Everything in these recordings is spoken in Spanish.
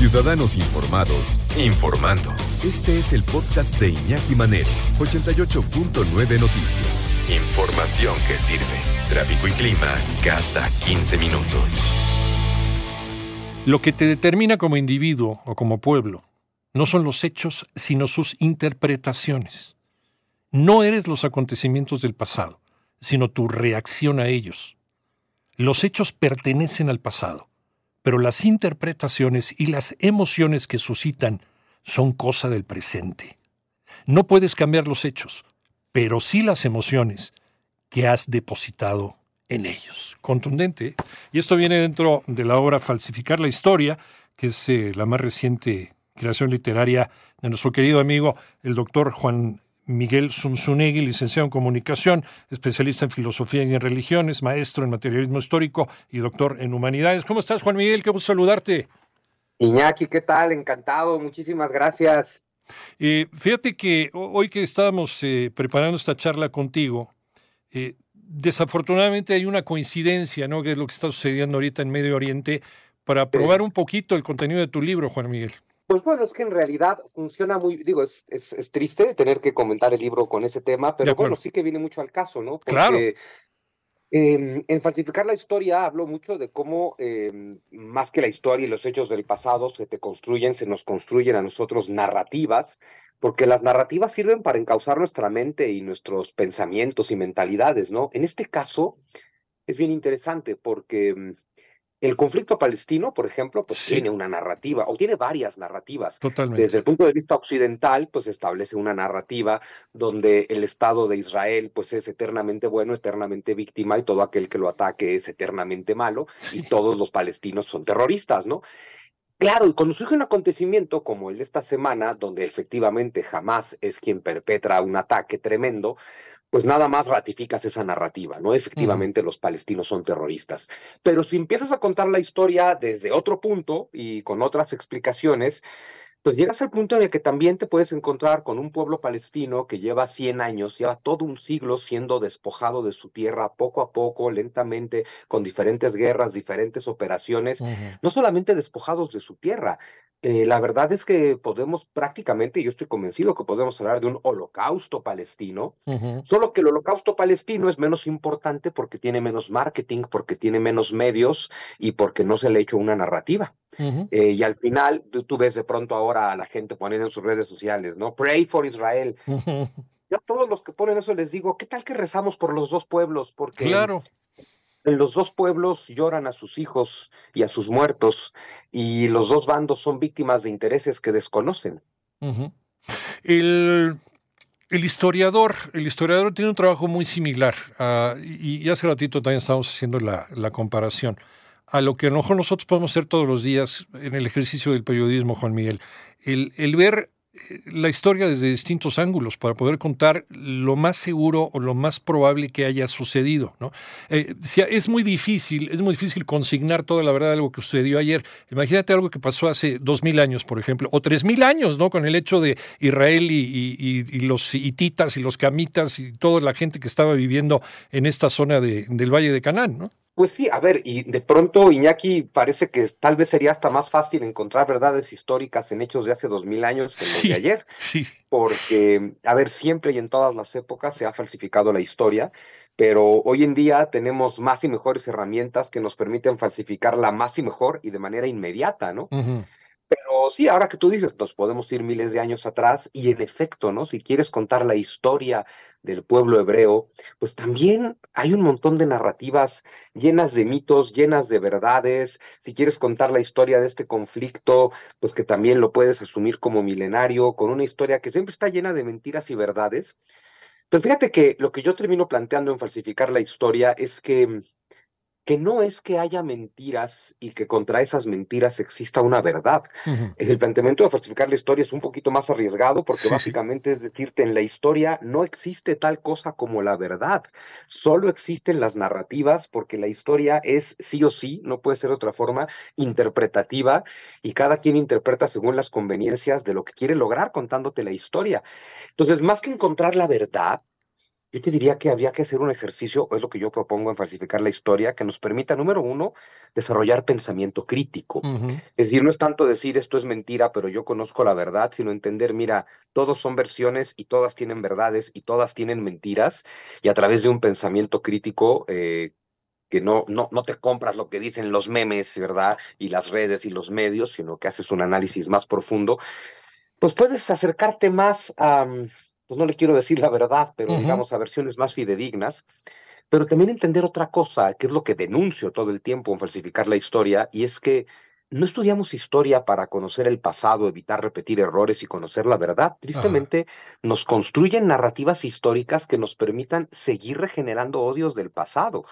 Ciudadanos informados, informando. Este es el podcast de Iñaki Manero, 88.9 Noticias. Información que sirve. Tráfico y clima cada 15 minutos. Lo que te determina como individuo o como pueblo no son los hechos, sino sus interpretaciones. No eres los acontecimientos del pasado, sino tu reacción a ellos. Los hechos pertenecen al pasado, pero las interpretaciones y las emociones que suscitan son cosa del presente. No puedes cambiar los hechos, pero sí las emociones que has depositado en ellos. Contundente. Y esto viene dentro de la obra Falsificar la Historia, que es eh, la más reciente creación literaria de nuestro querido amigo, el doctor Juan Miguel Zunzunegui, licenciado en comunicación, especialista en filosofía y en religiones, maestro en materialismo histórico y doctor en humanidades. ¿Cómo estás, Juan Miguel? Qué gusto saludarte. Iñaki, ¿qué tal? Encantado, muchísimas gracias. Eh, fíjate que hoy que estábamos eh, preparando esta charla contigo, eh, desafortunadamente hay una coincidencia, ¿no? Que es lo que está sucediendo ahorita en Medio Oriente, para probar un poquito el contenido de tu libro, Juan Miguel. Pues bueno, es que en realidad funciona muy, digo, es, es, triste tener que comentar el libro con ese tema, pero bueno, sí que viene mucho al caso, ¿no? Porque, claro. Em, en falsificar la historia hablo mucho de cómo em, más que la historia y los hechos del pasado se te construyen, se nos construyen a nosotros narrativas, porque las narrativas sirven para encauzar nuestra mente y nuestros pensamientos y mentalidades, ¿no? En este caso es bien interesante porque em, el conflicto palestino, por ejemplo, pues tiene una narrativa, o tiene varias narrativas. Totalmente. Desde el punto de vista occidental, pues establece una narrativa donde el Estado de Israel, pues es eternamente bueno, eternamente víctima, y todo aquel que lo ataque es eternamente malo, y todos los palestinos son terroristas, ¿no? Claro, y cuando surge un acontecimiento como el de esta semana, donde efectivamente jamás es quien perpetra un ataque tremendo, pues nada más ratificas esa narrativa, ¿no? Efectivamente los palestinos son terroristas. Pero si empiezas a contar la historia desde otro punto y con otras explicaciones, pues llegas al punto en el que también te puedes encontrar con un pueblo palestino que lleva 100 años, lleva todo un siglo siendo despojado de su tierra poco a poco, lentamente, con diferentes guerras, diferentes operaciones, no solamente despojados de su tierra, eh, la verdad es que podemos prácticamente, yo estoy convencido que podemos hablar de un holocausto palestino, solo que el holocausto palestino es menos importante porque tiene menos marketing, porque tiene menos medios y porque no se le ha hecho una narrativa. Eh, y al final, tú, ves de pronto ahora a la gente poniendo en sus redes sociales, ¿no? Pray for Israel. Yo a todos los que ponen eso les digo, ¿qué tal que rezamos por los dos pueblos? Porque claro los dos pueblos lloran a sus hijos y a sus muertos, y los dos bandos son víctimas de intereses que desconocen. el, historiador, el historiador tiene un trabajo muy similar, ah, y, hace ratito también estamos haciendo la, comparación a lo que a lo mejor nosotros podemos hacer todos los días en el ejercicio del periodismo, Juan Miguel. El, el ver la historia desde distintos ángulos para poder contar lo más seguro o lo más probable que haya sucedido. ¿no? Eh, es muy difícil, es muy difícil consignar toda la verdad de algo que sucedió ayer. Imagínate algo que pasó hace dos mil años, por ejemplo, o tres mil años, ¿no? Con el hecho de Israel y, los hititas y los camitas y toda la gente que estaba viviendo en esta zona del Valle de Canaán, ¿no? Pues sí, a ver, y de pronto Iñaki parece que tal vez sería hasta más fácil encontrar verdades históricas en hechos de hace dos mil años que en los de ayer. Sí. Porque, a ver, siempre y en todas las épocas se ha falsificado la historia, pero hoy en día tenemos más y mejores herramientas que nos permiten falsificarla más y mejor y de manera inmediata, ¿no? Pero sí, ahora que tú dices, nos podemos ir miles de años atrás y en efecto, ¿no? Si quieres contar la historia del pueblo hebreo, pues también hay un montón de narrativas llenas de mitos, llenas de verdades. Si quieres contar la historia de este conflicto, pues que también lo puedes asumir como milenario, con una historia que siempre está llena de mentiras y verdades. Pero fíjate que lo que yo termino planteando en falsificar la historia es que que no es que haya mentiras y que contra esas mentiras exista una verdad. El planteamiento de falsificar la historia es un poquito más arriesgado porque básicamente es decirte, en la historia no existe tal cosa como la verdad, solo existen las narrativas porque la historia es sí o sí, no puede ser de otra forma, interpretativa y cada quien interpreta según las conveniencias de lo que quiere lograr contándote la historia. Entonces, más que encontrar la verdad, yo te diría que habría que hacer un ejercicio, es lo que yo propongo en falsificar la historia, que nos permita, número uno, desarrollar pensamiento crítico. Es decir, no es tanto decir esto es mentira, pero yo conozco la verdad, sino entender, mira, todos son versiones y todas tienen verdades y todas tienen mentiras, y a través de un pensamiento crítico eh, que no, no, no te compras lo que dicen los memes, ¿verdad? Y las redes y los medios, sino que haces un análisis más profundo, pues puedes acercarte más a pues no le quiero decir la verdad, pero digamos a versiones más fidedignas, pero también entender otra cosa, que es lo que denuncio todo el tiempo en falsificar la historia, y es que no estudiamos historia para conocer el pasado, evitar repetir errores y conocer la verdad. Tristemente, nos construyen narrativas históricas que nos permitan seguir regenerando odios del pasado.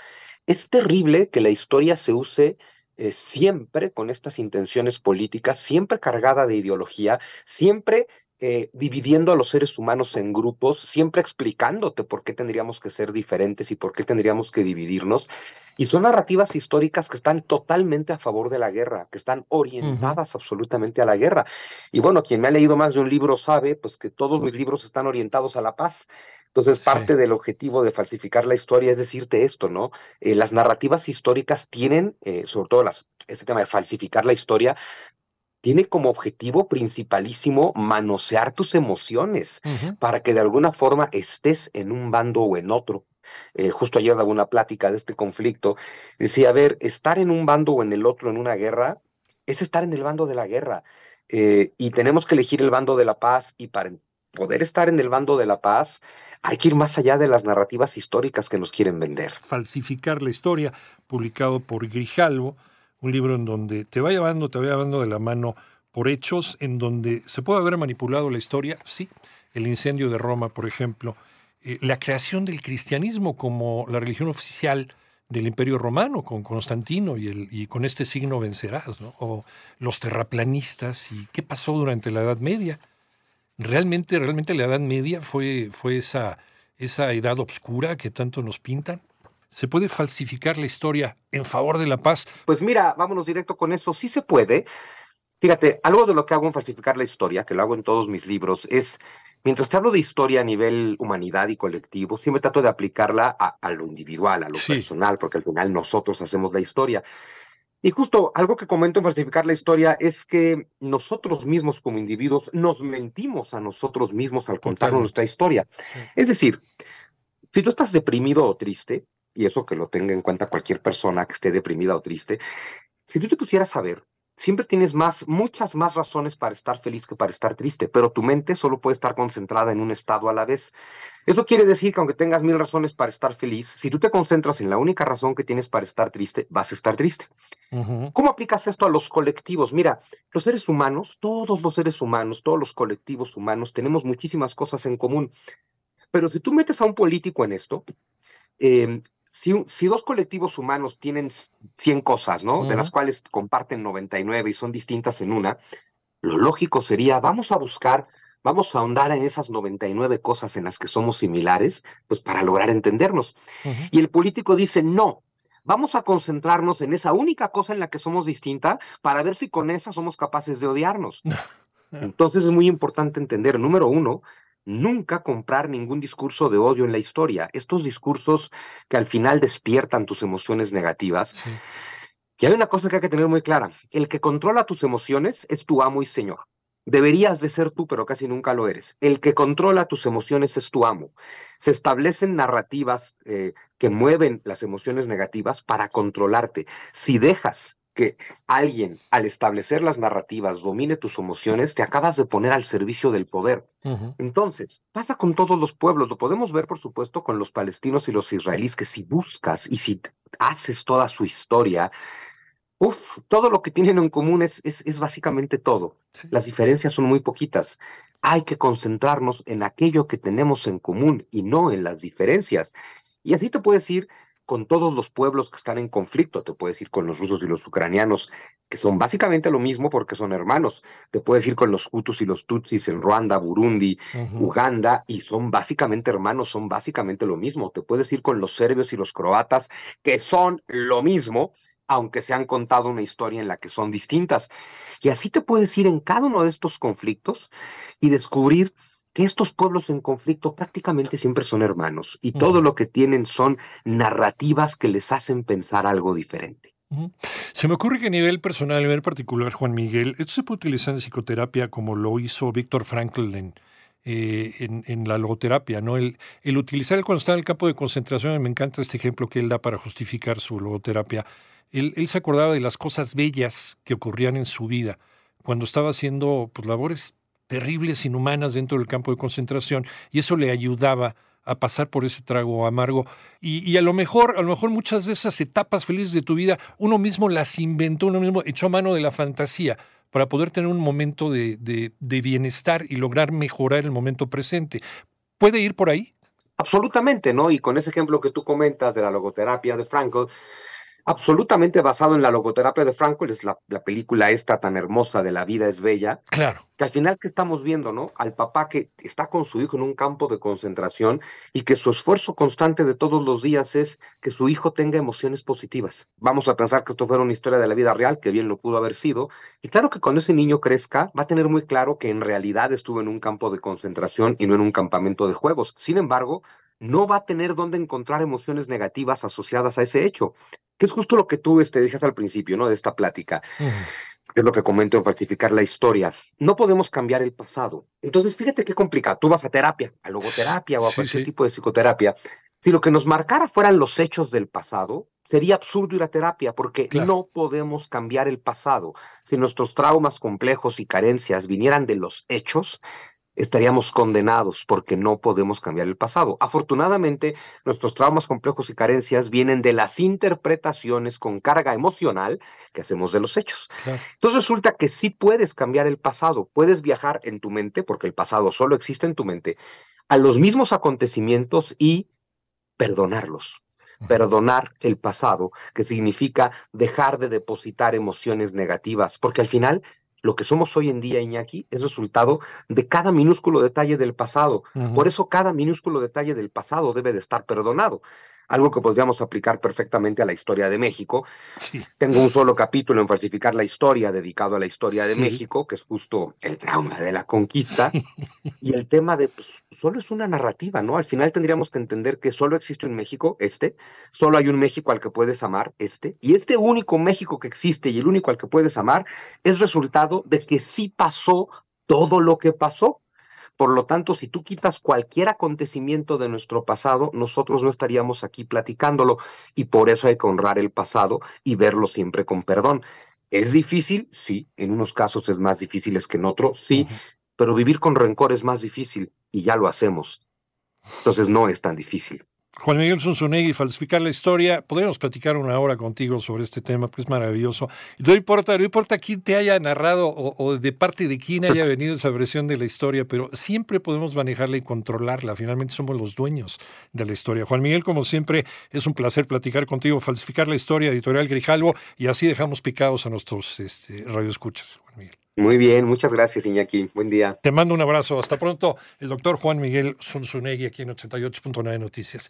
Es terrible que la historia se use eh, siempre con estas intenciones políticas, siempre cargada de ideología, siempre eh, dividiendo a los seres humanos en grupos, siempre explicándote por qué tendríamos que ser diferentes y por qué tendríamos que dividirnos. Y son narrativas históricas que están totalmente a favor de la guerra, que están orientadas absolutamente a la guerra. Y bueno, quien me ha leído más de un libro sabe, pues que todos mis libros están orientados a la paz. Entonces, parte del objetivo de falsificar la historia es decirte esto, ¿no? Eh, las narrativas históricas tienen, eh, sobre todo las, este tema de falsificar la historia, tiene como objetivo principalísimo manosear tus emociones para que de alguna forma estés en un bando o en otro. Eh, justo ayer daba una plática de este conflicto. Decía, a ver, estar en un bando o en el otro en una guerra es estar en el bando de la guerra. Eh, y tenemos que elegir el bando de la paz y para poder estar en el bando de la paz hay que ir más allá de las narrativas históricas que nos quieren vender. Falsificar la historia, publicado por Grijalvo, un libro en donde te va llevando, te va llevando de la mano por hechos, en donde se puede haber manipulado la historia, sí, el incendio de Roma, por ejemplo, eh, la creación del cristianismo como la religión oficial del Imperio Romano con Constantino y, el, y con este signo vencerás, ¿no? o los terraplanistas y qué pasó durante la Edad Media. Realmente, realmente la Edad Media fue, fue esa, esa edad oscura que tanto nos pintan. ¿Se puede falsificar la historia en favor de la paz? Pues mira, vámonos directo con eso. Sí se puede. Fíjate, algo de lo que hago en falsificar la historia, que lo hago en todos mis libros, es, mientras te hablo de historia a nivel humanidad y colectivo, siempre trato de aplicarla a, lo individual, a lo personal, porque al final nosotros hacemos la historia. Y justo algo que comento en falsificar la historia es que nosotros mismos como individuos nos mentimos a nosotros mismos al contarnos nuestra historia. Es decir, si tú estás deprimido o triste, y eso que lo tenga en cuenta cualquier persona que esté deprimida o triste, si tú te pusieras a ver, siempre tienes más, muchas más razones para estar feliz que para estar triste, pero tu mente solo puede estar concentrada en un estado a la vez. Eso quiere decir que aunque tengas mil razones para estar feliz, si tú te concentras en la única razón que tienes para estar triste, vas a estar triste. ¿Cómo aplicas esto a los colectivos? Mira, los seres humanos, todos los seres humanos, todos los colectivos humanos, tenemos muchísimas cosas en común. Pero si tú metes a un político en esto, eh, si, dos colectivos humanos tienen 100 cosas, ¿no? De las cuales comparten 99 y son distintas en una, lo lógico sería, vamos a buscar, vamos a ahondar en esas 99 cosas en las que somos similares, pues para lograr entendernos. Y el político dice, no, vamos a concentrarnos en esa única cosa en la que somos distinta para ver si con esa somos capaces de odiarnos. Entonces es muy importante entender, número uno, nunca comprar ningún discurso de odio en la historia. Estos discursos que al final despiertan tus emociones negativas. Y hay una cosa que hay que tener muy clara. El que controla tus emociones es tu amo y señor. Deberías de ser tú, pero casi nunca lo eres. El que controla tus emociones es tu amo. Se establecen narrativas eh, que mueven las emociones negativas para controlarte. Si dejas que alguien, al establecer las narrativas, domine tus emociones, te acabas de poner al servicio del poder. Entonces, pasa con todos los pueblos. Lo podemos ver, por supuesto, con los palestinos y los israelíes, que si buscas y si haces toda su historia, uf, todo lo que tienen en común es, es, básicamente todo. Las diferencias son muy poquitas. Hay que concentrarnos en aquello que tenemos en común y no en las diferencias. Y así te puedes ir con todos los pueblos que están en conflicto. Te puedes ir con los rusos y los ucranianos, que son básicamente lo mismo porque son hermanos. Te puedes ir con los hutus y los tutsis en Ruanda, Burundi, Uganda, y son básicamente hermanos, son básicamente lo mismo. Te puedes ir con los serbios y los croatas, que son lo mismo, aunque se han contado una historia en la que son distintas. Y así te puedes ir en cada uno de estos conflictos y descubrir que estos pueblos en conflicto prácticamente siempre son hermanos y todo lo que tienen son narrativas que les hacen pensar algo diferente. Se me ocurre que a nivel personal, a nivel particular, Juan Miguel, esto se puede utilizar en psicoterapia como lo hizo Víctor Frankl en, eh, en, la logoterapia, ¿no? El, el utilizar el cuando está en el campo de concentración, me encanta este ejemplo que él da para justificar su logoterapia. Él, él, se acordaba de las cosas bellas que ocurrían en su vida cuando estaba haciendo pues, labores terribles, inhumanas dentro del campo de concentración, y eso le ayudaba a pasar por ese trago amargo. Y, a lo mejor, a lo mejor muchas de esas etapas felices de tu vida, uno mismo las inventó, uno mismo echó mano de la fantasía para poder tener un momento de, de, de bienestar y lograr mejorar el momento presente. ¿Puede ir por ahí? Absolutamente, ¿no? Y con ese ejemplo que tú comentas de la logoterapia de Frankl, absolutamente basado en la logoterapia de Frankl, es la, película esta tan hermosa de La vida es bella. Claro. Que al final, ¿qué estamos viendo, no? Al papá que está con su hijo en un campo de concentración y que su esfuerzo constante de todos los días es que su hijo tenga emociones positivas. Vamos a pensar que esto fuera una historia de la vida real, que bien lo pudo haber sido. Y claro que cuando ese niño crezca, va a tener muy claro que en realidad estuvo en un campo de concentración y no en un campamento de juegos. Sin embargo, no va a tener dónde encontrar emociones negativas asociadas a ese hecho que es justo lo que tú este, decías al principio, ¿no? De esta plática. es lo que comento en falsificar la historia. No podemos cambiar el pasado. Entonces, fíjate qué complicado. Tú vas a terapia, a logoterapia o a cualquier tipo de psicoterapia. Si lo que nos marcara fueran los hechos del pasado, sería absurdo ir a terapia porque no podemos cambiar el pasado. Si nuestros traumas complejos y carencias vinieran de los hechos, estaríamos condenados porque no podemos cambiar el pasado. Afortunadamente, nuestros traumas complejos y carencias vienen de las interpretaciones con carga emocional que hacemos de los hechos. Entonces resulta que sí puedes cambiar el pasado, puedes viajar en tu mente, porque el pasado solo existe en tu mente, a los mismos acontecimientos y perdonarlos. Perdonar el pasado, que significa dejar de depositar emociones negativas, porque al final lo que somos hoy en día, Iñaki, es resultado de cada minúsculo detalle del pasado. Por eso cada minúsculo detalle del pasado debe de estar perdonado algo que podríamos aplicar perfectamente a la historia de México. Tengo un solo capítulo en falsificar la historia dedicado a la historia de México, que es justo el trauma de la conquista y el tema de pues, solo es una narrativa, ¿no? Al final tendríamos que entender que solo existe un México, este, solo hay un México al que puedes amar, este, y este único México que existe y el único al que puedes amar es resultado de que sí pasó todo lo que pasó. Por lo tanto, si tú quitas cualquier acontecimiento de nuestro pasado, nosotros no estaríamos aquí platicándolo y por eso hay que honrar el pasado y verlo siempre con perdón. ¿Es difícil? Sí, en unos casos es más difícil que en otros, sí, pero vivir con rencor es más difícil y ya lo hacemos. Entonces no es tan difícil. Juan Miguel Zunzunegui, falsificar la historia. Podemos platicar una hora contigo sobre este tema, porque es maravilloso. No importa, no importa quién te haya narrado o, de parte de quién haya venido esa versión de la historia, pero siempre podemos manejarla y controlarla. Finalmente somos los dueños de la historia. Juan Miguel, como siempre, es un placer platicar contigo, falsificar la historia, editorial Grijalvo, y así dejamos picados a nuestros este, radioescuchas, Juan Miguel. Muy bien, muchas gracias, Iñaki. Buen día. Te mando un abrazo. Hasta pronto. El doctor Juan Miguel Zunzunegui aquí en 88.9 Noticias.